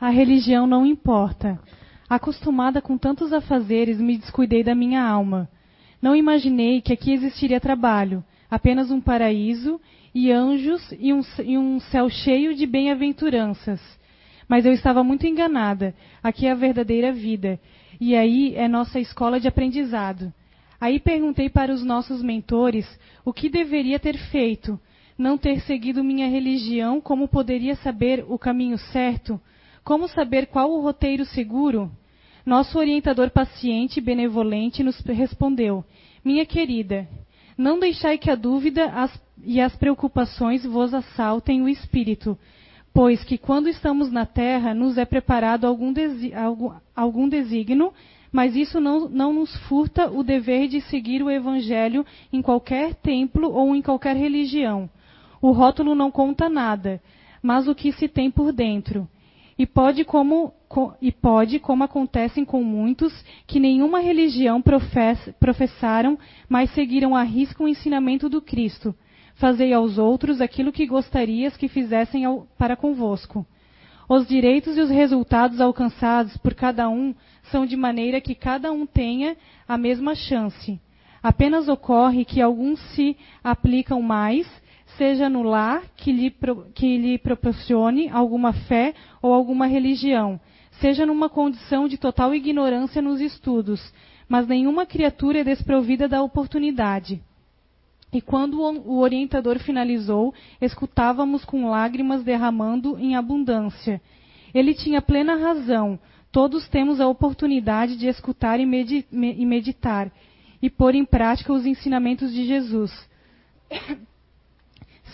A religião não importa. Acostumada com tantos afazeres, me descuidei da minha alma. Não imaginei que aqui existiria trabalho, apenas um paraíso e anjos e um, e um céu cheio de bem-aventuranças. Mas eu estava muito enganada. Aqui é a verdadeira vida. E aí é nossa escola de aprendizado. Aí perguntei para os nossos mentores o que deveria ter feito. Não ter seguido minha religião, como poderia saber o caminho certo? Como saber qual o roteiro seguro? Nosso orientador paciente e benevolente nos respondeu: Minha querida, não deixai que a dúvida as, e as preocupações vos assaltem o espírito, pois que quando estamos na terra nos é preparado algum, desi, algum, algum desígnio, mas isso não, não nos furta o dever de seguir o evangelho em qualquer templo ou em qualquer religião. O rótulo não conta nada, mas o que se tem por dentro. E pode, como, e pode, como acontecem com muitos, que nenhuma religião profess, professaram, mas seguiram a risco o ensinamento do Cristo. Fazei aos outros aquilo que gostarias que fizessem ao, para convosco. Os direitos e os resultados alcançados por cada um são de maneira que cada um tenha a mesma chance. Apenas ocorre que alguns se aplicam mais seja no lar que lhe, que lhe proporcione alguma fé ou alguma religião, seja numa condição de total ignorância nos estudos, mas nenhuma criatura é desprovida da oportunidade. E quando o orientador finalizou, escutávamos com lágrimas derramando em abundância. Ele tinha plena razão. Todos temos a oportunidade de escutar e meditar e pôr em prática os ensinamentos de Jesus.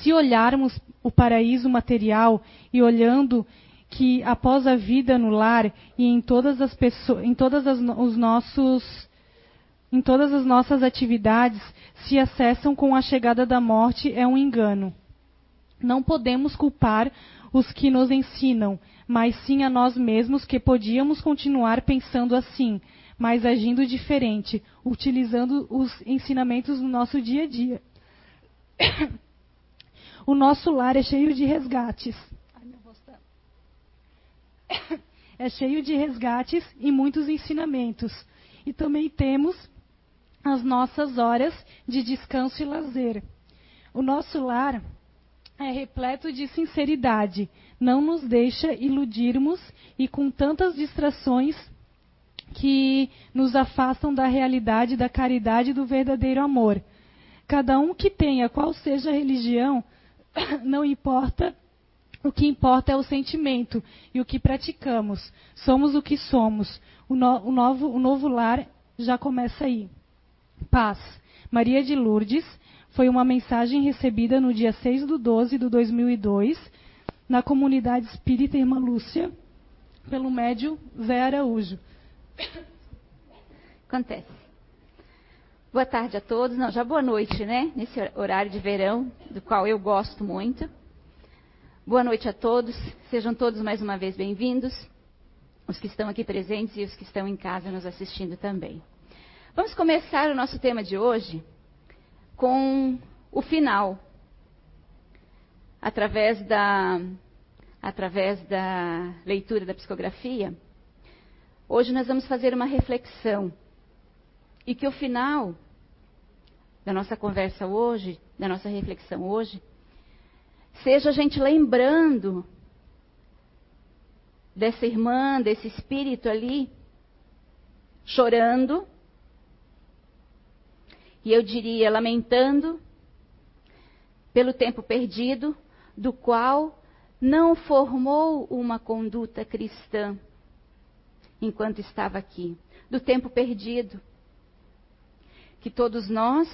Se olharmos o paraíso material e olhando que após a vida no lar e em todas as pessoas, em todas as, os nossos em todas as nossas atividades se acessam com a chegada da morte é um engano. Não podemos culpar os que nos ensinam, mas sim a nós mesmos que podíamos continuar pensando assim, mas agindo diferente, utilizando os ensinamentos no nosso dia a dia. O nosso lar é cheio de resgates. É cheio de resgates e muitos ensinamentos. E também temos as nossas horas de descanso e lazer. O nosso lar é repleto de sinceridade, não nos deixa iludirmos e com tantas distrações que nos afastam da realidade da caridade e do verdadeiro amor. Cada um que tenha qual seja a religião não importa. O que importa é o sentimento e o que praticamos. Somos o que somos. O, no, o, novo, o novo lar já começa aí. Paz. Maria de Lourdes foi uma mensagem recebida no dia 6 do 12 de 2002 na comunidade espírita Irmã Lúcia, pelo médio Zé Araújo. Acontece. Boa tarde a todos. Não, já boa noite, né? Nesse horário de verão, do qual eu gosto muito. Boa noite a todos. Sejam todos mais uma vez bem-vindos. Os que estão aqui presentes e os que estão em casa nos assistindo também. Vamos começar o nosso tema de hoje com o final. Através da, através da leitura da psicografia, hoje nós vamos fazer uma reflexão. E que o final da nossa conversa hoje, da nossa reflexão hoje, seja a gente lembrando dessa irmã, desse espírito ali, chorando, e eu diria lamentando pelo tempo perdido, do qual não formou uma conduta cristã enquanto estava aqui, do tempo perdido que todos nós,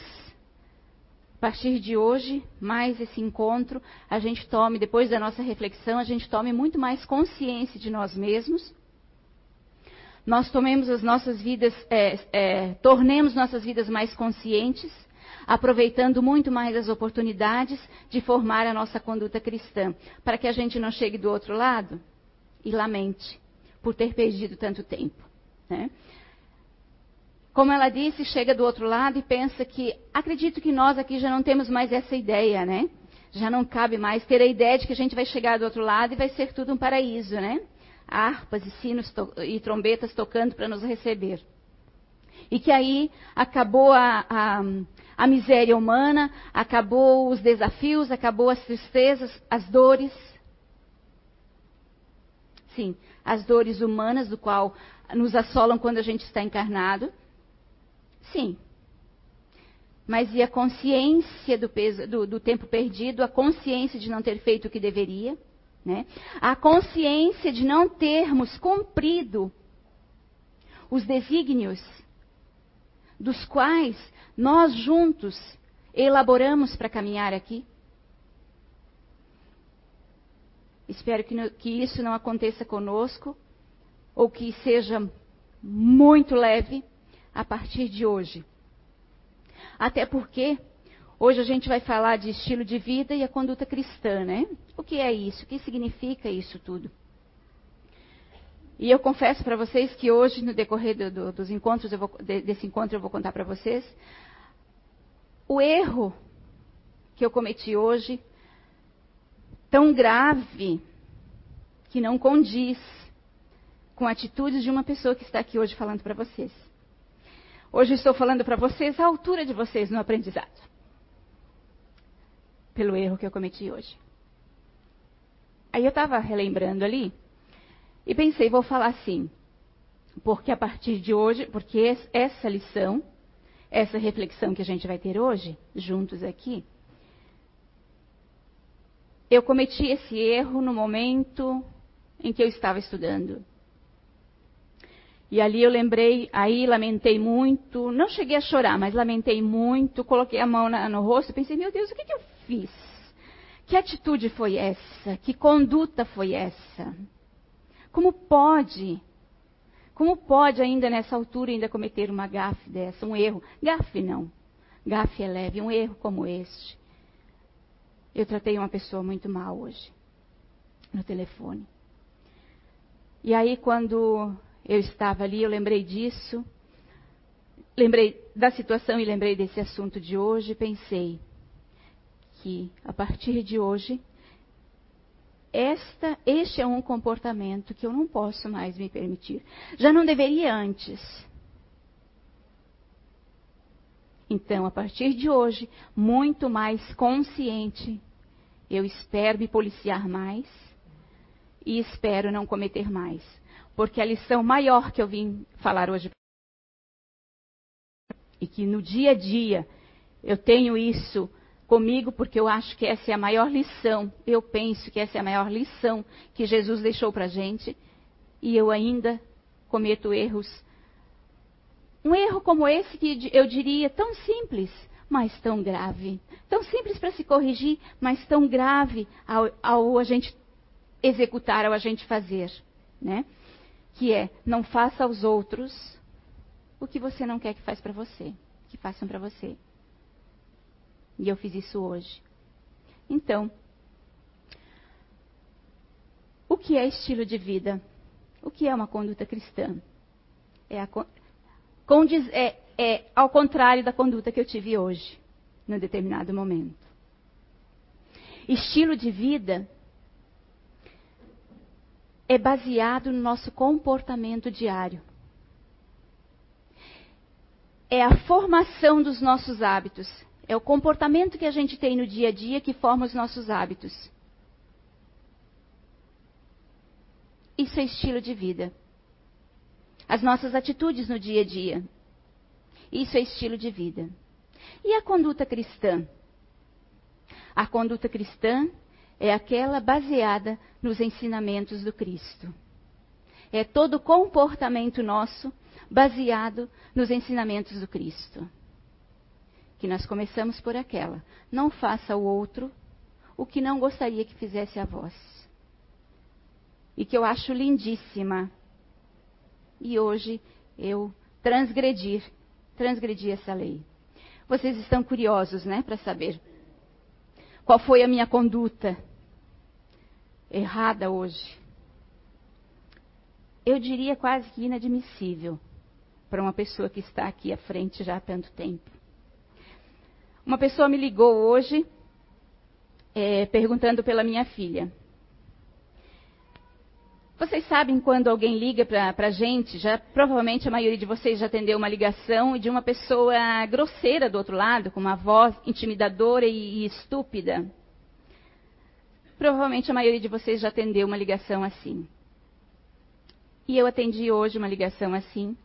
partir de hoje, mais esse encontro, a gente tome, depois da nossa reflexão, a gente tome muito mais consciência de nós mesmos. Nós tomemos as nossas vidas, é, é, tornemos nossas vidas mais conscientes, aproveitando muito mais as oportunidades de formar a nossa conduta cristã, para que a gente não chegue do outro lado e lamente por ter perdido tanto tempo. Né? Como ela disse, chega do outro lado e pensa que, acredito que nós aqui já não temos mais essa ideia, né? Já não cabe mais ter a ideia de que a gente vai chegar do outro lado e vai ser tudo um paraíso, né? harpas e sinos e trombetas tocando para nos receber. E que aí acabou a, a, a miséria humana, acabou os desafios, acabou as tristezas, as dores. Sim, as dores humanas do qual nos assolam quando a gente está encarnado. Sim. Mas e a consciência do, peso, do, do tempo perdido, a consciência de não ter feito o que deveria, né? a consciência de não termos cumprido os desígnios dos quais nós juntos elaboramos para caminhar aqui. Espero que, que, isso não aconteça conosco, ou que seja muito leve a partir de hoje. Até porque hoje a gente vai falar de estilo de vida e a conduta cristã, né? O que é isso? O que significa isso tudo? E eu confesso para vocês que hoje, no decorrer do, do, dos encontros, vou, de, desse encontro, eu vou contar para vocês o erro que eu cometi hoje, tão grave, que não condiz com atitudes de uma pessoa que está aqui hoje falando para vocês. Hoje estou falando para vocês a altura de vocês no aprendizado. Pelo erro que eu cometi hoje. Aí eu estava relembrando ali e pensei, vou falar assim, porque a partir de hoje, porque essa lição, essa reflexão que a gente vai ter hoje, juntos aqui, eu cometi esse erro no momento em que eu estava estudando. E ali eu lembrei, aí lamentei muito, não cheguei a chorar, mas lamentei muito, coloquei a mão na, no rosto e pensei, meu Deus, o que, que eu fiz? Que atitude foi essa? Que conduta foi essa? Como pode? Como pode ainda nessa altura ainda cometer uma gafe dessa, um erro? Gafe não. Gafe é leve, um erro como este. Eu tratei uma pessoa muito mal hoje, no telefone. E aí quando eu estava ali, eu lembrei disso, lembrei da situação e lembrei desse assunto de hoje, pensei que a partir de hoje esta, este é um comportamento que eu não posso mais me permitir. Já não deveria antes. Então, a partir de hoje, muito mais consciente, eu espero me policiar mais e espero não cometer mais. Porque a lição maior que eu vim falar hoje e que no dia a dia eu tenho isso comigo, porque eu acho que essa é a maior lição, eu penso que essa é a maior lição que Jesus deixou para a gente, e eu ainda cometo erros. Um erro como esse que eu diria tão simples, mas tão grave. Tão simples para se corrigir, mas tão grave ao, ao a gente executar, ao a gente fazer. Né? Que é não faça aos outros o que você não quer que faça para você, que façam para você. E eu fiz isso hoje. Então, o que é estilo de vida? O que é uma conduta cristã? É, a, condiz, é, é ao contrário da conduta que eu tive hoje, num determinado momento. Estilo de vida é baseado no nosso comportamento diário. É a formação dos nossos hábitos. É o comportamento que a gente tem no dia a dia que forma os nossos hábitos. Isso é estilo de vida. As nossas atitudes no dia a dia. Isso é estilo de vida. E a conduta cristã? A conduta cristã é aquela baseada nos ensinamentos do Cristo. É todo comportamento nosso baseado nos ensinamentos do Cristo. Que nós começamos por aquela. Não faça ao outro o que não gostaria que fizesse a vós. E que eu acho lindíssima. E hoje eu transgredir, transgredi essa lei. Vocês estão curiosos, né, para saber qual foi a minha conduta errada hoje. Eu diria quase que inadmissível para uma pessoa que está aqui à frente já há tanto tempo. Uma pessoa me ligou hoje é, perguntando pela minha filha. Você vocês sabem quando alguém liga para a gente, já provavelmente a maioria de vocês já atendeu uma ligação de uma pessoa grosseira do outro lado, com uma voz intimidadora e, e estúpida. Provavelmente a maioria de vocês já atendeu uma ligação assim. E eu atendi hoje uma ligação assim.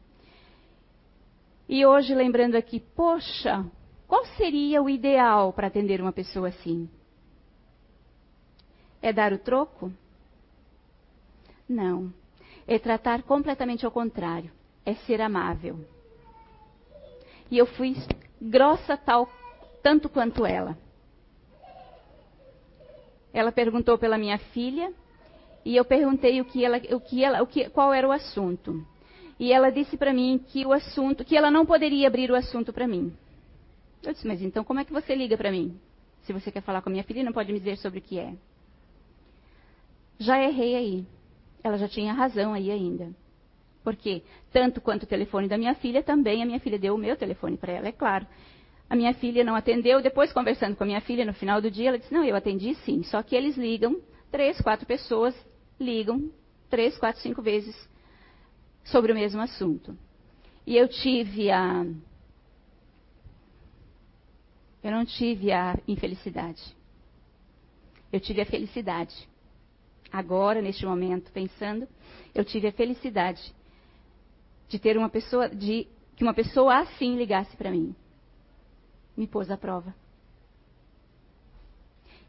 E hoje lembrando aqui, poxa, qual seria o ideal para atender uma pessoa assim? É dar o troco? Não. É tratar completamente ao contrário. É ser amável. E eu fui grossa tal tanto quanto ela. Ela perguntou pela minha filha e eu perguntei o que ela, o que ela, o que, qual era o assunto. E ela disse para mim que o assunto, que ela não poderia abrir o assunto para mim. Eu disse, mas então como é que você liga para mim? Se você quer falar com a minha filha, não pode me dizer sobre o que é. Já errei aí. Ela já tinha razão aí ainda. Porque, tanto quanto o telefone da minha filha, também a minha filha deu o meu telefone para ela, é claro. A minha filha não atendeu, depois conversando com a minha filha no final do dia, ela disse, não, eu atendi sim, só que eles ligam, três, quatro pessoas ligam, três, quatro, cinco vezes sobre o mesmo assunto. E eu tive a. Eu não tive a infelicidade. Eu tive a felicidade agora, neste momento, pensando, eu tive a felicidade de ter uma pessoa, de que uma pessoa assim ligasse para mim. Me pôs à prova.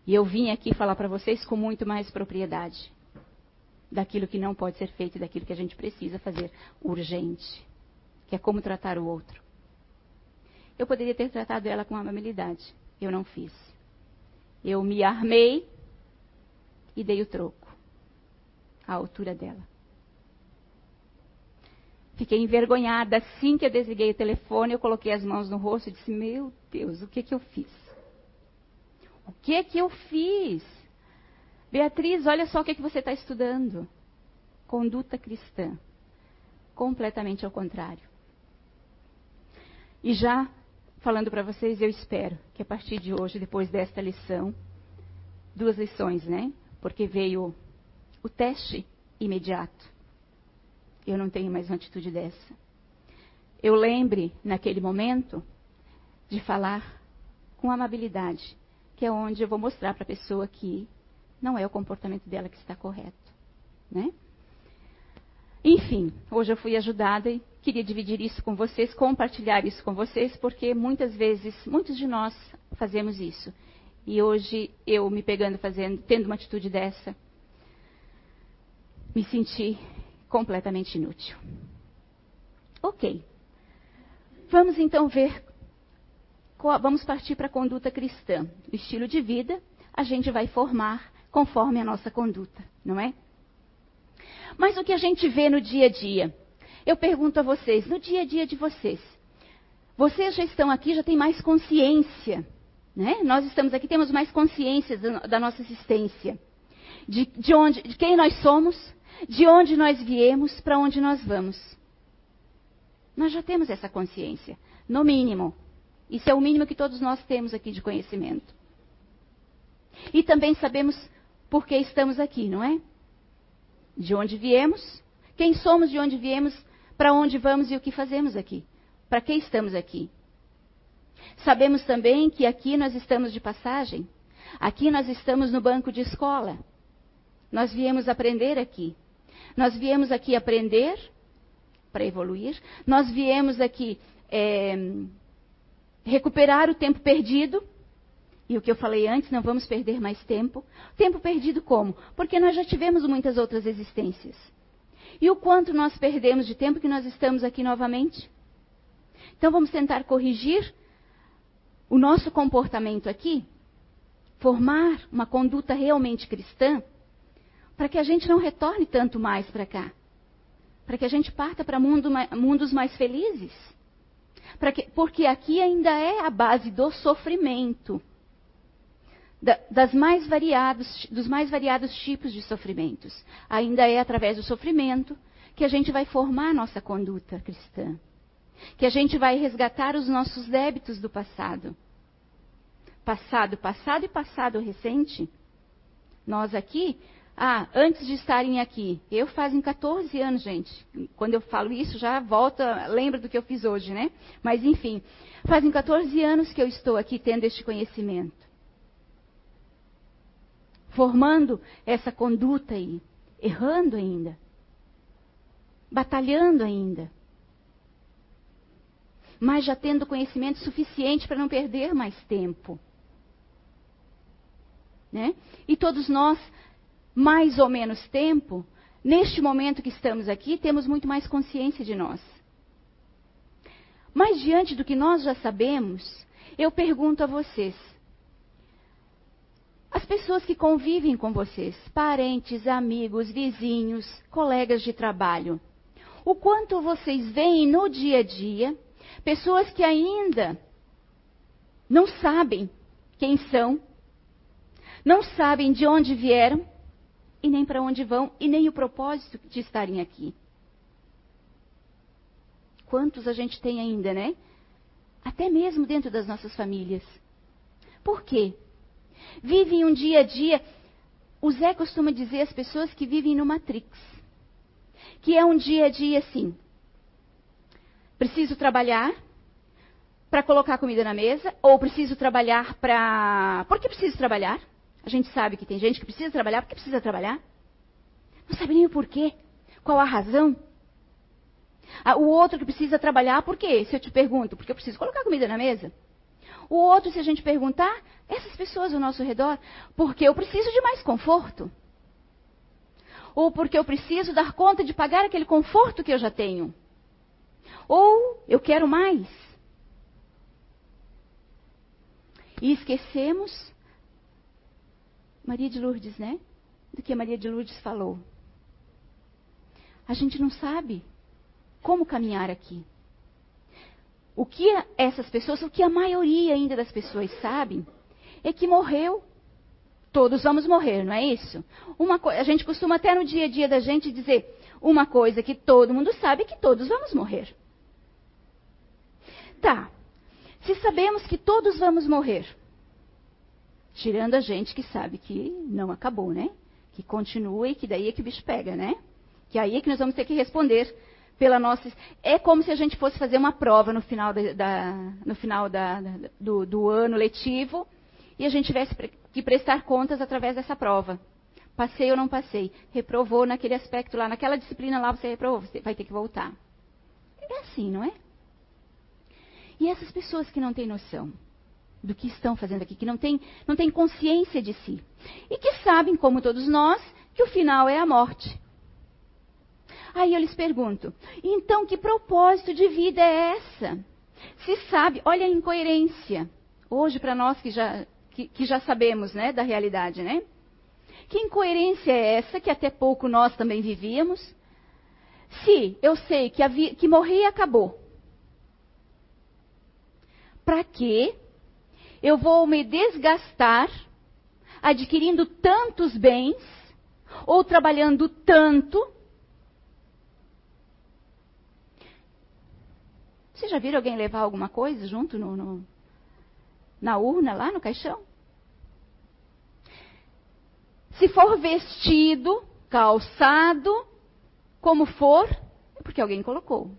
E eu vim aqui falar para vocês com muito mais propriedade daquilo que não pode ser feito e daquilo que a gente precisa fazer urgente, que é como tratar o outro. Eu poderia ter tratado ela com amabilidade, eu não fiz. Eu me armei e dei o troco à altura dela. Fiquei envergonhada. Assim que eu desliguei o telefone, eu coloquei as mãos no rosto e disse: Meu Deus, o que, que eu fiz? O que que eu fiz? Beatriz, olha só o que, que você está estudando. Conduta cristã. Completamente ao contrário. E já falando para vocês, eu espero que a partir de hoje, depois desta lição, duas lições, né? Porque veio o teste imediato. Eu não tenho mais uma atitude dessa. Eu lembre, naquele momento, de falar com amabilidade, que é onde eu vou mostrar para a pessoa que não é o comportamento dela que está correto. Né? Enfim, hoje eu fui ajudada e queria dividir isso com vocês, compartilhar isso com vocês, porque muitas vezes, muitos de nós fazemos isso. E hoje eu me pegando fazendo, tendo uma atitude dessa, me senti completamente inútil. Ok. Vamos então ver. Vamos partir para a conduta cristã. O estilo de vida a gente vai formar conforme a nossa conduta, não é? Mas o que a gente vê no dia a dia? Eu pergunto a vocês, no dia a dia de vocês, vocês já estão aqui, já têm mais consciência, né? Nós estamos aqui, temos mais consciência da nossa existência, de, de onde, de quem nós somos, de onde nós viemos, para onde nós vamos. Nós já temos essa consciência, no mínimo. Isso é o mínimo que todos nós temos aqui de conhecimento. E também sabemos por que estamos aqui, não é? De onde viemos, quem somos, de onde viemos, para onde vamos e o que fazemos aqui. Para que estamos aqui? Sabemos também que aqui nós estamos de passagem. Aqui nós estamos no banco de escola. Nós viemos aprender aqui. Nós viemos aqui aprender para evoluir. Nós viemos aqui é, recuperar o tempo perdido. E o que eu falei antes, não vamos perder mais tempo. Tempo perdido como? Porque nós já tivemos muitas outras existências. E o quanto nós perdemos de tempo que nós estamos aqui novamente? Então vamos tentar corrigir o nosso comportamento aqui, formar uma conduta realmente cristã para que a gente não retorne tanto mais para cá. Para que a gente parta para mundo, mundos mais felizes. Que, porque aqui ainda é a base do sofrimento. Da, das mais variados, dos mais variados tipos de sofrimentos. Ainda é através do sofrimento que a gente vai formar a nossa conduta cristã. Que a gente vai resgatar os nossos débitos do passado. Passado, passado e passado recente. Nós aqui Ah, antes de estarem aqui, eu fazem 14 anos, gente. Quando eu falo isso, já volta, lembra do que eu fiz hoje, né? Mas enfim, fazem 14 anos que eu estou aqui tendo este conhecimento. Formando essa conduta aí, errando ainda, batalhando ainda. Mas já tendo conhecimento suficiente para não perder mais tempo. Né? E todos nós mais ou menos tempo, neste momento que estamos aqui, temos muito mais consciência de nós. Mas diante do que nós já sabemos, eu pergunto a vocês: as pessoas que convivem com vocês, parentes, amigos, vizinhos, colegas de trabalho, o quanto vocês veem no dia a dia pessoas que ainda não sabem quem são, não sabem de onde vieram, e nem para onde vão, e nem o propósito de estarem aqui. Quantos a gente tem ainda, né? Até mesmo dentro das nossas famílias. Por quê? Vivem um dia a dia. O Zé costuma dizer às pessoas que vivem no Matrix. Que é um dia a dia assim. Preciso trabalhar para colocar comida na mesa, ou preciso trabalhar para. Por que preciso trabalhar? A gente sabe que tem gente que precisa trabalhar porque precisa trabalhar. Não sabe nem o porquê. Qual a razão? Ah, o outro que precisa trabalhar, por quê? Se eu te pergunto, porque eu preciso colocar comida na mesa. O outro, se a gente perguntar, essas pessoas ao nosso redor, porque eu preciso de mais conforto. Ou porque eu preciso dar conta de pagar aquele conforto que eu já tenho. Ou eu quero mais. E esquecemos Maria de Lourdes, né? Do que Maria de Lourdes falou. A gente não sabe como caminhar aqui. O que essas pessoas, o que a maioria ainda das pessoas sabem, é que morreu. Todos vamos morrer, não é isso? Uma a gente costuma até no dia a dia da gente dizer uma coisa que todo mundo sabe que todos vamos morrer. Tá. Se sabemos que todos vamos morrer, Tirando a gente que sabe que não acabou, né? Que continua e que daí é que o bicho pega, né? Que aí é que nós vamos ter que responder pela nossa. É como se a gente fosse fazer uma prova no final, da, da no final da, do, do ano letivo e a gente tivesse que prestar contas através dessa prova. Passei ou não passei? Reprovou naquele aspecto lá, naquela disciplina lá você reprovou, você vai ter que voltar. É assim, não é? E essas pessoas que não têm noção, do que estão fazendo aqui, que não têm não tem consciência de si. E que sabem, como todos nós, que o final é a morte. Aí eu lhes pergunto: então que propósito de vida é essa? Se sabe, olha a incoerência. Hoje, para nós que já, que, que, já sabemos né, da realidade, né? Que incoerência é essa que até pouco nós também vivíamos? Se eu sei que, vi, que morrer acabou, para que eu vou me desgastar adquirindo tantos bens ou trabalhando tanto. Você já viram alguém levar alguma coisa junto no, no, na urna, lá no caixão? Se for vestido, calçado, como for, é porque alguém colocou.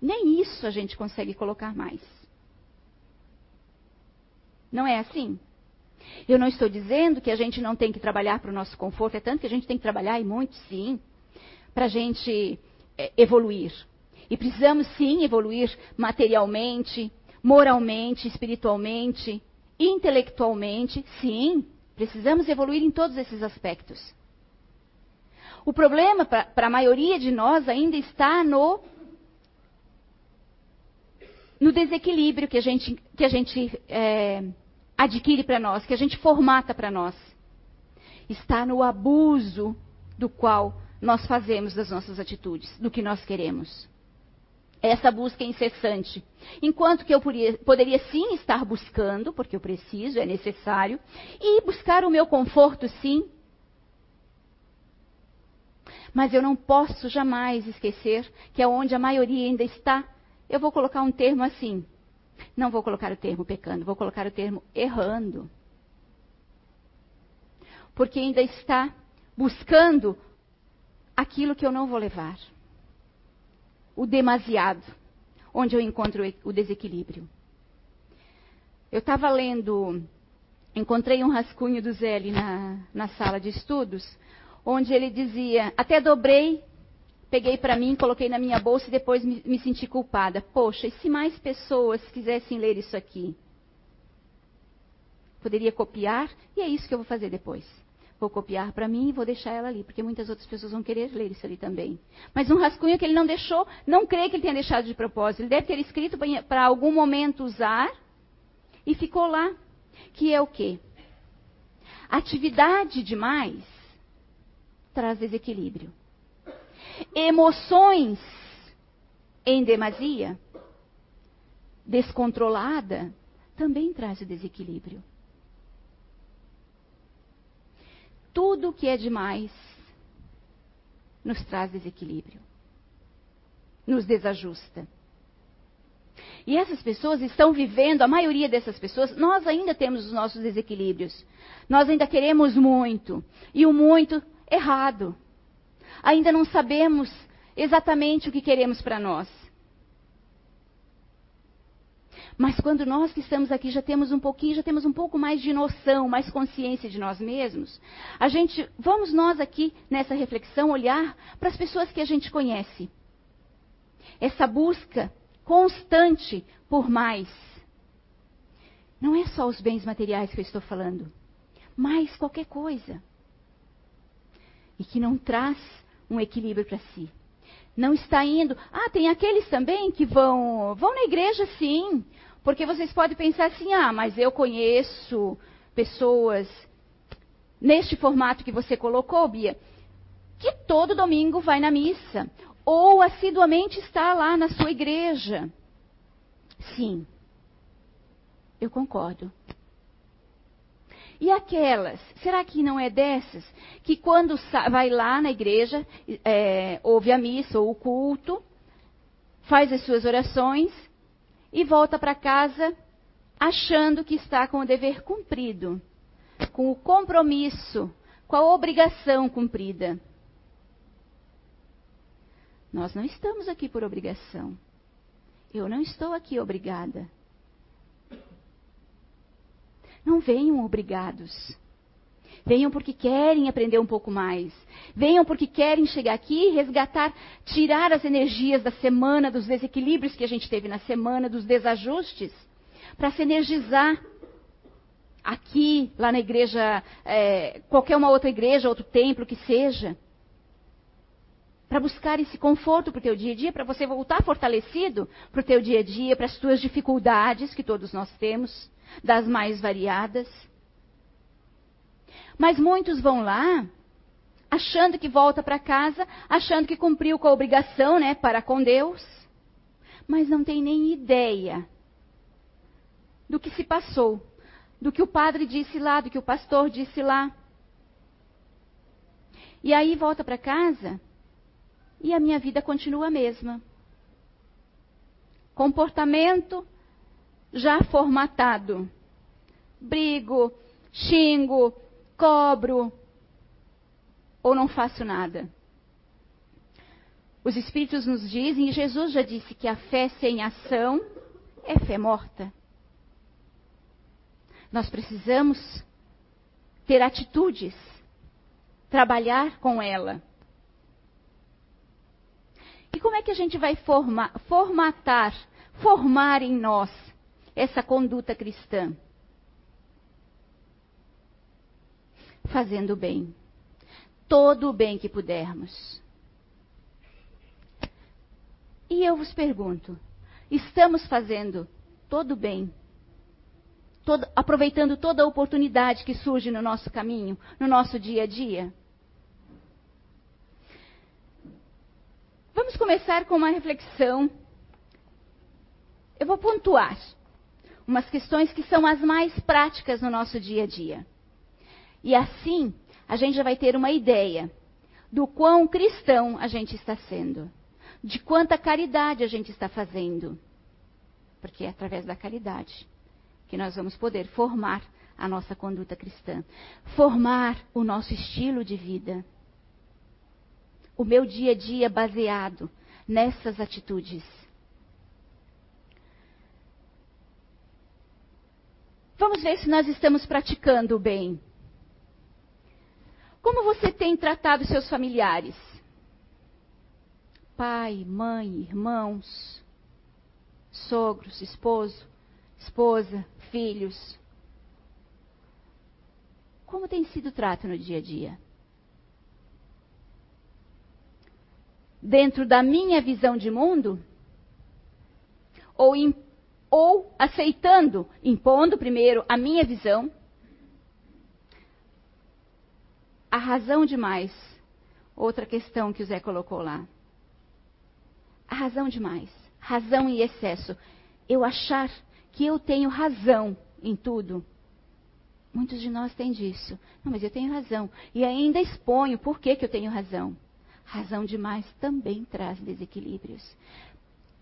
Nem isso a gente consegue colocar mais. Não é assim? Eu não estou dizendo que a gente não tem que trabalhar para o nosso conforto, é tanto que a gente tem que trabalhar e muito, sim, para a gente é, evoluir. E precisamos, sim, evoluir materialmente, moralmente, espiritualmente, intelectualmente, sim, precisamos evoluir em todos esses aspectos. O problema para a maioria de nós ainda está no no desequilíbrio que a gente, que a gente é, adquire para nós, que a gente formata para nós. Está no abuso do qual nós fazemos das nossas atitudes, do que nós queremos. Essa busca é incessante. Enquanto que eu poderia, poderia sim estar buscando, porque eu preciso, é necessário, e buscar o meu conforto sim. Mas eu não posso jamais esquecer que é onde a maioria ainda está. Eu vou colocar um termo assim: não vou colocar o termo pecando, vou colocar o termo errando. porque ainda está buscando aquilo que eu não vou levar. O demasiado, onde eu encontro o desequilíbrio. Eu estava lendo, encontrei um rascunho do Zé na, na sala de estudos, onde ele dizia: Até dobrei, peguei para mim, coloquei na minha bolsa e depois me, me senti culpada. Poxa, e se mais pessoas quisessem ler isso aqui? Poderia copiar, e é isso que eu vou fazer depois. Vou copiar para mim e vou deixar ela ali, porque muitas outras pessoas vão querer ler isso ali também. Mas um rascunho que ele não deixou, não creio que ele tenha deixado de propósito. Ele deve ter escrito para algum momento usar e ficou lá. Que é o quê? Atividade demais traz desequilíbrio. Emoções em demasia, descontrolada, também traz o desequilíbrio. Tudo que é demais nos traz desequilíbrio, nos desajusta. E essas pessoas estão vivendo, a maioria dessas pessoas, nós ainda temos os nossos desequilíbrios. Nós ainda queremos muito. E o muito errado. Ainda não sabemos exatamente o que queremos para nós. Mas quando nós que estamos aqui já temos um pouquinho, já temos um pouco mais de noção, mais consciência de nós mesmos, a gente, vamos nós aqui nessa reflexão olhar para as pessoas que a gente conhece. Essa busca constante por mais. Não é só os bens materiais que eu estou falando, mas qualquer coisa. E que não traz um equilíbrio para si. Não está indo. Ah, tem aqueles também que vão, vão na igreja sim, porque vocês podem pensar assim: "Ah, mas eu conheço pessoas neste formato que você colocou, Bia, que todo domingo vai na missa, ou assiduamente está lá na sua igreja. Sim, eu concordo. E aquelas, será que não é dessas que quando vai lá na igreja, é, ouve a missa ou o culto, faz as suas orações e volta para casa achando que está com o dever cumprido, com o compromisso, com a obrigação cumprida? Nós não estamos aqui por obrigação. Eu não estou aqui obrigada. Não venham obrigados. Venham porque querem aprender um pouco mais. Venham porque querem chegar aqui e resgatar, tirar as energias da semana, dos desequilíbrios que a gente teve na semana, dos desajustes, para se energizar aqui, lá na igreja, é, qualquer uma outra igreja, outro templo que seja para buscar esse conforto para o teu dia a dia, para você voltar fortalecido para o teu dia a dia, para as tuas dificuldades que todos nós temos, das mais variadas. Mas muitos vão lá achando que volta para casa, achando que cumpriu com a obrigação, né, para com Deus, mas não tem nem ideia do que se passou, do que o padre disse lá, do que o pastor disse lá. E aí volta para casa e a minha vida continua a mesma. Comportamento já formatado. Brigo, xingo, cobro ou não faço nada. Os Espíritos nos dizem, e Jesus já disse que a fé sem ação é fé morta. Nós precisamos ter atitudes, trabalhar com ela. E como é que a gente vai formar, formatar, formar em nós essa conduta cristã? Fazendo o bem. Todo o bem que pudermos. E eu vos pergunto: estamos fazendo todo o bem? Todo, aproveitando toda a oportunidade que surge no nosso caminho, no nosso dia a dia? Vamos começar com uma reflexão. Eu vou pontuar umas questões que são as mais práticas no nosso dia a dia. E assim, a gente já vai ter uma ideia do quão cristão a gente está sendo, de quanta caridade a gente está fazendo. Porque é através da caridade que nós vamos poder formar a nossa conduta cristã, formar o nosso estilo de vida. O meu dia a dia baseado nessas atitudes. Vamos ver se nós estamos praticando o bem. Como você tem tratado seus familiares? Pai, mãe, irmãos, sogros, esposo, esposa, filhos. Como tem sido o trato no dia a dia? Dentro da minha visão de mundo? Ou, ou aceitando, impondo primeiro a minha visão? A razão demais. Outra questão que o Zé colocou lá. A razão demais. Razão em excesso. Eu achar que eu tenho razão em tudo. Muitos de nós têm disso. Não, mas eu tenho razão. E ainda exponho por que, que eu tenho razão. Razão demais também traz desequilíbrios.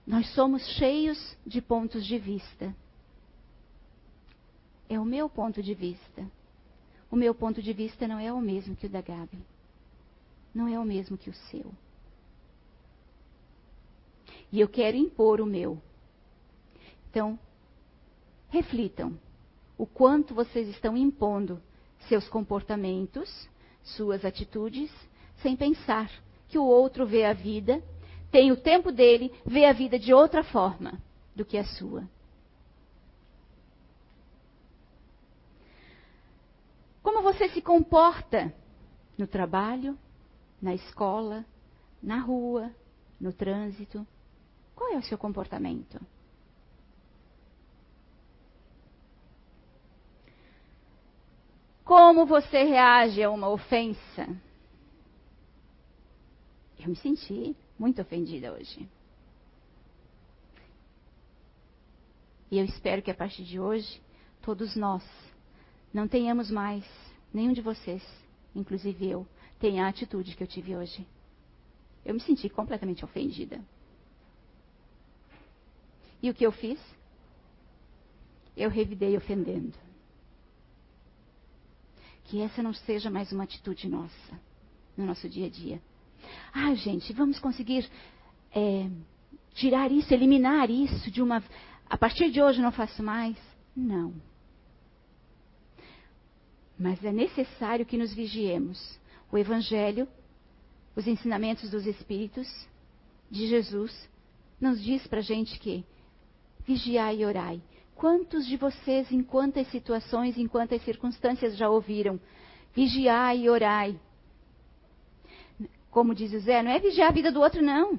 Nós somos cheios de pontos de vista. É o meu ponto de vista. O meu ponto de vista não é o mesmo que o da Gabi. Não é o mesmo que o seu. E eu quero impor o meu. Então, reflitam o quanto vocês estão impondo seus comportamentos, suas atitudes, sem pensar que o outro vê a vida, tem o tempo dele, vê a vida de outra forma do que a sua. Como você se comporta no trabalho, na escola, na rua, no trânsito? Qual é o seu comportamento? Como você reage a uma ofensa? Eu me senti muito ofendida hoje. E eu espero que a partir de hoje, todos nós não tenhamos mais, nenhum de vocês, inclusive eu, tenha a atitude que eu tive hoje. Eu me senti completamente ofendida. E o que eu fiz? Eu revidei ofendendo. Que essa não seja mais uma atitude nossa, no nosso dia a dia. Ah, gente, vamos conseguir é, tirar isso, eliminar isso de uma. A partir de hoje não faço mais? Não. Mas é necessário que nos vigiemos. O Evangelho, os ensinamentos dos Espíritos, de Jesus, nos diz para gente que vigiai e orai. Quantos de vocês, em quantas situações, em quantas circunstâncias já ouviram? Vigiai e orai. Como diz o Zé, não é vigiar a vida do outro, não.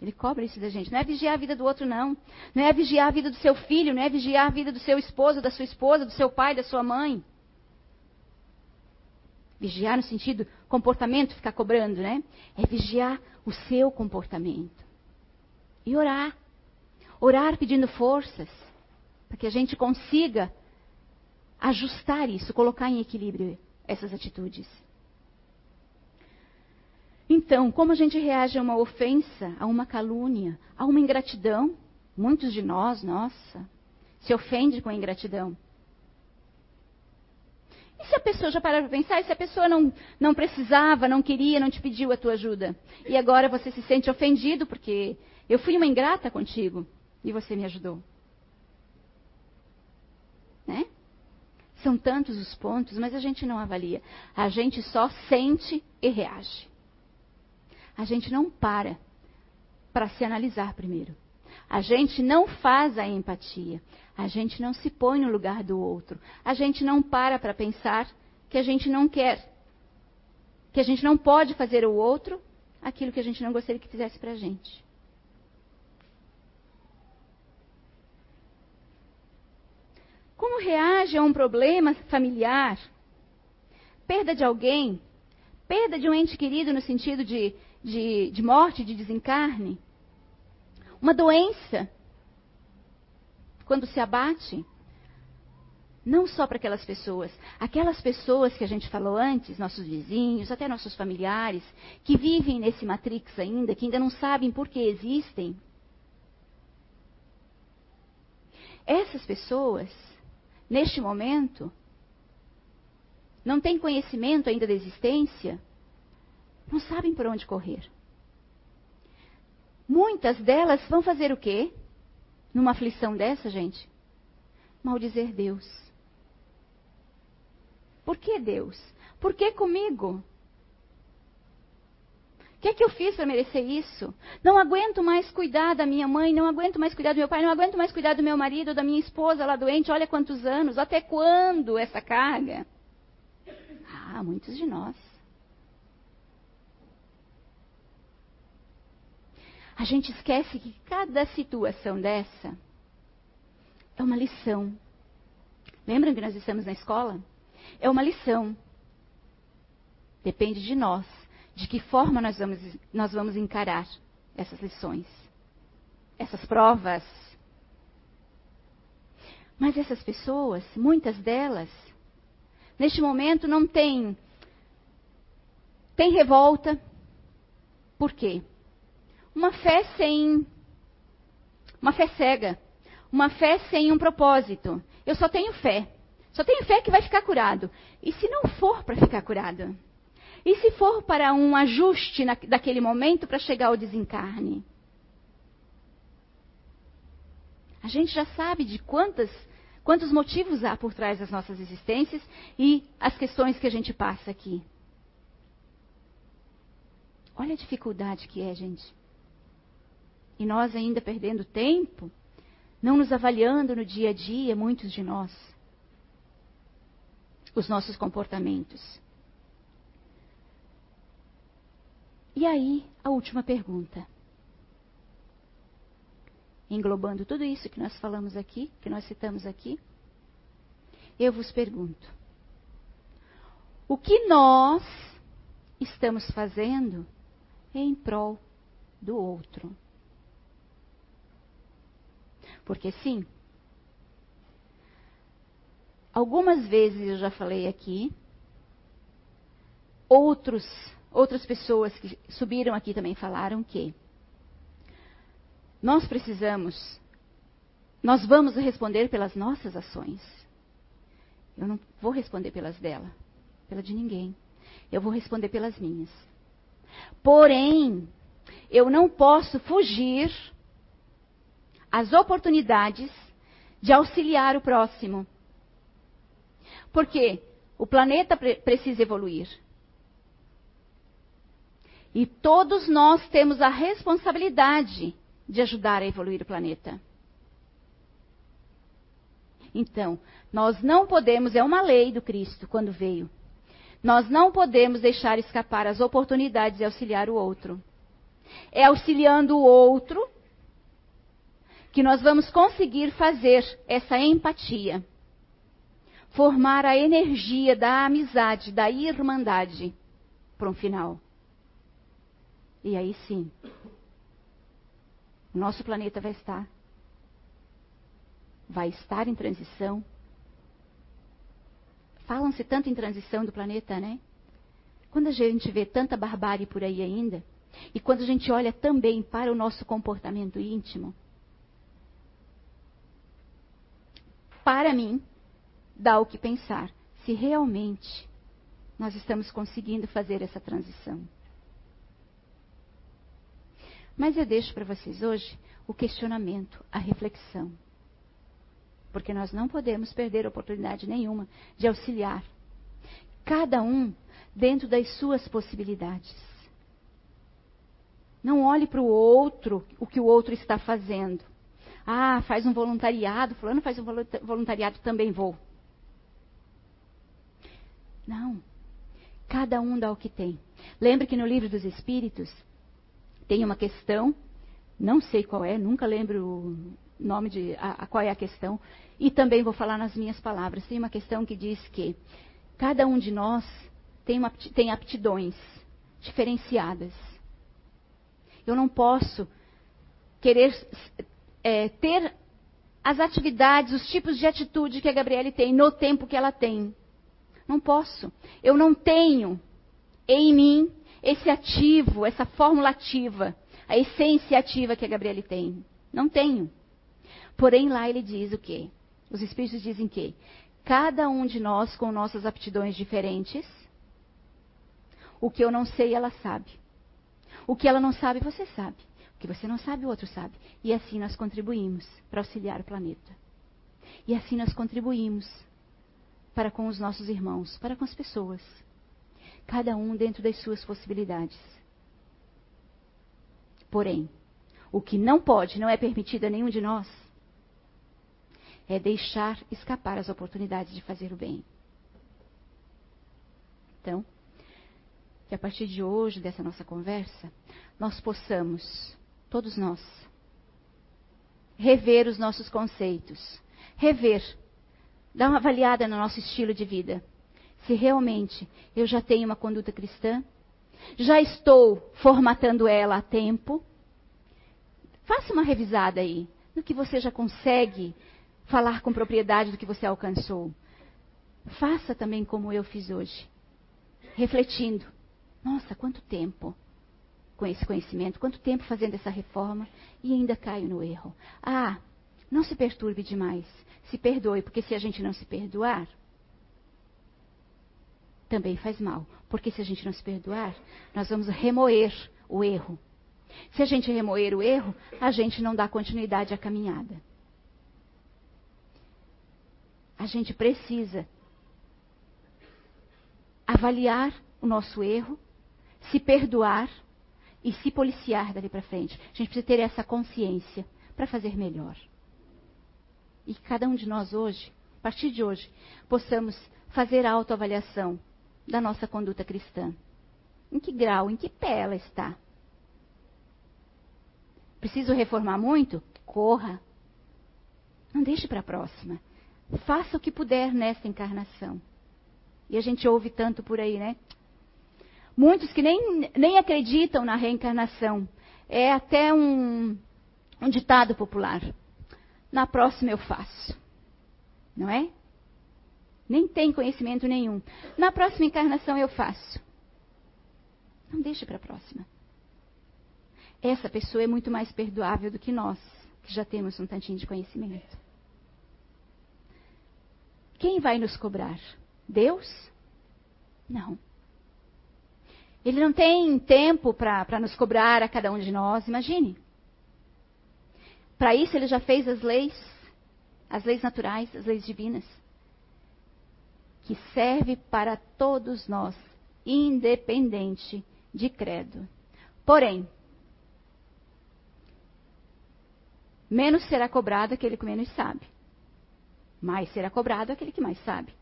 Ele cobra isso da gente. Não é vigiar a vida do outro, não. Não é vigiar a vida do seu filho, não é vigiar a vida do seu esposo, da sua esposa, do seu pai, da sua mãe. Vigiar no sentido comportamento, ficar cobrando, né? É vigiar o seu comportamento. E orar. Orar pedindo forças para que a gente consiga ajustar isso, colocar em equilíbrio essas atitudes. Então, como a gente reage a uma ofensa, a uma calúnia, a uma ingratidão? Muitos de nós, nossa, se ofende com a ingratidão. E se a pessoa já parar para pensar, e se a pessoa não, não precisava, não queria, não te pediu a tua ajuda? E agora você se sente ofendido porque eu fui uma ingrata contigo e você me ajudou. Né? São tantos os pontos, mas a gente não avalia. A gente só sente e reage. A gente não para para se analisar primeiro. A gente não faz a empatia. A gente não se põe no lugar do outro. A gente não para para pensar que a gente não quer. Que a gente não pode fazer ao outro aquilo que a gente não gostaria que fizesse para a gente. Como reage a um problema familiar? Perda de alguém? Perda de um ente querido no sentido de, de, de morte, de desencarne? Uma doença? Quando se abate? Não só para aquelas pessoas, aquelas pessoas que a gente falou antes, nossos vizinhos, até nossos familiares, que vivem nesse matrix ainda, que ainda não sabem por que existem. Essas pessoas neste momento, não têm conhecimento ainda da existência, não sabem por onde correr. Muitas delas vão fazer o quê? Numa aflição dessa, gente? Maldizer Deus. Por que Deus? Por que comigo? O que é que eu fiz para merecer isso? Não aguento mais cuidar da minha mãe, não aguento mais cuidar do meu pai, não aguento mais cuidar do meu marido, da minha esposa lá doente. Olha quantos anos, até quando essa carga? Ah, muitos de nós. A gente esquece que cada situação dessa é uma lição. Lembram que nós estamos na escola? É uma lição. Depende de nós de que forma nós vamos, nós vamos encarar essas lições, essas provas. Mas essas pessoas, muitas delas, neste momento não têm tem revolta. Por quê? Uma fé sem uma fé cega, uma fé sem um propósito. Eu só tenho fé. Só tenho fé que vai ficar curado. E se não for para ficar curado? E se for para um ajuste na, daquele momento para chegar ao desencarne? A gente já sabe de quantas, quantos motivos há por trás das nossas existências e as questões que a gente passa aqui. Olha a dificuldade que é, gente. E nós ainda perdendo tempo, não nos avaliando no dia a dia, muitos de nós, os nossos comportamentos. E aí, a última pergunta. Englobando tudo isso que nós falamos aqui, que nós citamos aqui, eu vos pergunto: o que nós estamos fazendo em prol do outro? Porque sim, algumas vezes eu já falei aqui, outros Outras pessoas que subiram aqui também falaram que nós precisamos, nós vamos responder pelas nossas ações. Eu não vou responder pelas dela, pela de ninguém. Eu vou responder pelas minhas. Porém, eu não posso fugir às oportunidades de auxiliar o próximo. Porque o planeta pre precisa evoluir. E todos nós temos a responsabilidade de ajudar a evoluir o planeta. Então, nós não podemos, é uma lei do Cristo quando veio. Nós não podemos deixar escapar as oportunidades de auxiliar o outro. É auxiliando o outro que nós vamos conseguir fazer essa empatia. Formar a energia da amizade, da irmandade para um final. E aí sim, o nosso planeta vai estar. Vai estar em transição. Falam-se tanto em transição do planeta, né? Quando a gente vê tanta barbárie por aí ainda, e quando a gente olha também para o nosso comportamento íntimo, para mim, dá o que pensar se realmente nós estamos conseguindo fazer essa transição. Mas eu deixo para vocês hoje o questionamento, a reflexão. Porque nós não podemos perder oportunidade nenhuma de auxiliar. Cada um dentro das suas possibilidades. Não olhe para o outro, o que o outro está fazendo. Ah, faz um voluntariado, fulano faz um voluntariado, também vou. Não. Cada um dá o que tem. Lembre que no livro dos Espíritos, tem uma questão, não sei qual é, nunca lembro o nome de a, a, qual é a questão, e também vou falar nas minhas palavras. Tem uma questão que diz que cada um de nós tem, uma, tem aptidões diferenciadas. Eu não posso querer é, ter as atividades, os tipos de atitude que a Gabriele tem no tempo que ela tem. Não posso. Eu não tenho em mim esse ativo, essa fórmula ativa, a essência ativa que a Gabriele tem. Não tenho. Porém, lá ele diz o quê? Os Espíritos dizem que cada um de nós com nossas aptidões diferentes. O que eu não sei, ela sabe. O que ela não sabe, você sabe. Que você não sabe, o outro sabe. E assim nós contribuímos para auxiliar o planeta. E assim nós contribuímos para com os nossos irmãos, para com as pessoas. Cada um dentro das suas possibilidades. Porém, o que não pode, não é permitido a nenhum de nós, é deixar escapar as oportunidades de fazer o bem. Então, que a partir de hoje, dessa nossa conversa, nós possamos, todos nós, rever os nossos conceitos, rever, dar uma avaliada no nosso estilo de vida. Se realmente eu já tenho uma conduta cristã, já estou formatando ela a tempo, faça uma revisada aí no que você já consegue falar com propriedade do que você alcançou. Faça também como eu fiz hoje, refletindo. Nossa, quanto tempo com esse conhecimento, quanto tempo fazendo essa reforma e ainda caio no erro. Ah, não se perturbe demais. Se perdoe, porque se a gente não se perdoar, também faz mal. Porque se a gente não se perdoar, nós vamos remoer o erro. Se a gente remoer o erro, a gente não dá continuidade à caminhada. A gente precisa avaliar o nosso erro, se perdoar e se policiar dali para frente. A gente precisa ter essa consciência para fazer melhor. E que cada um de nós hoje, a partir de hoje, possamos fazer a autoavaliação da nossa conduta cristã. Em que grau, em que pé ela está? Preciso reformar muito? Corra. Não deixe para a próxima. Faça o que puder nesta encarnação. E a gente ouve tanto por aí, né? Muitos que nem, nem acreditam na reencarnação. É até um, um ditado popular. Na próxima eu faço. Não é? Nem tem conhecimento nenhum. Na próxima encarnação eu faço. Não deixe para a próxima. Essa pessoa é muito mais perdoável do que nós, que já temos um tantinho de conhecimento. Quem vai nos cobrar? Deus? Não. Ele não tem tempo para nos cobrar a cada um de nós, imagine. Para isso ele já fez as leis, as leis naturais, as leis divinas, que serve para todos nós, independente de credo. Porém, menos será cobrado aquele que menos sabe. Mais será cobrado aquele que mais sabe.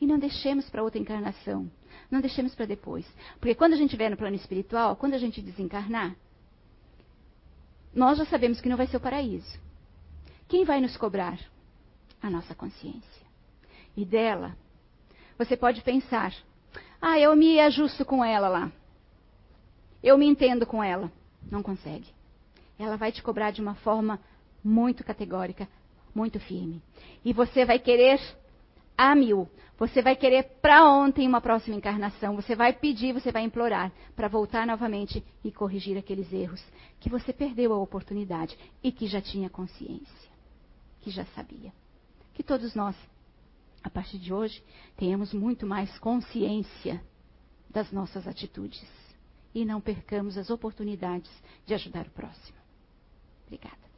E não deixemos para outra encarnação. Não deixemos para depois. Porque quando a gente vier no plano espiritual, quando a gente desencarnar, nós já sabemos que não vai ser o paraíso. Quem vai nos cobrar? A nossa consciência. E dela, você pode pensar: ah, eu me ajusto com ela lá. Eu me entendo com ela. Não consegue ela vai te cobrar de uma forma muito categórica, muito firme. E você vai querer a mil. Você vai querer para ontem uma próxima encarnação. Você vai pedir, você vai implorar para voltar novamente e corrigir aqueles erros que você perdeu a oportunidade e que já tinha consciência, que já sabia. Que todos nós, a partir de hoje, tenhamos muito mais consciência das nossas atitudes e não percamos as oportunidades de ajudar o próximo. Obrigada.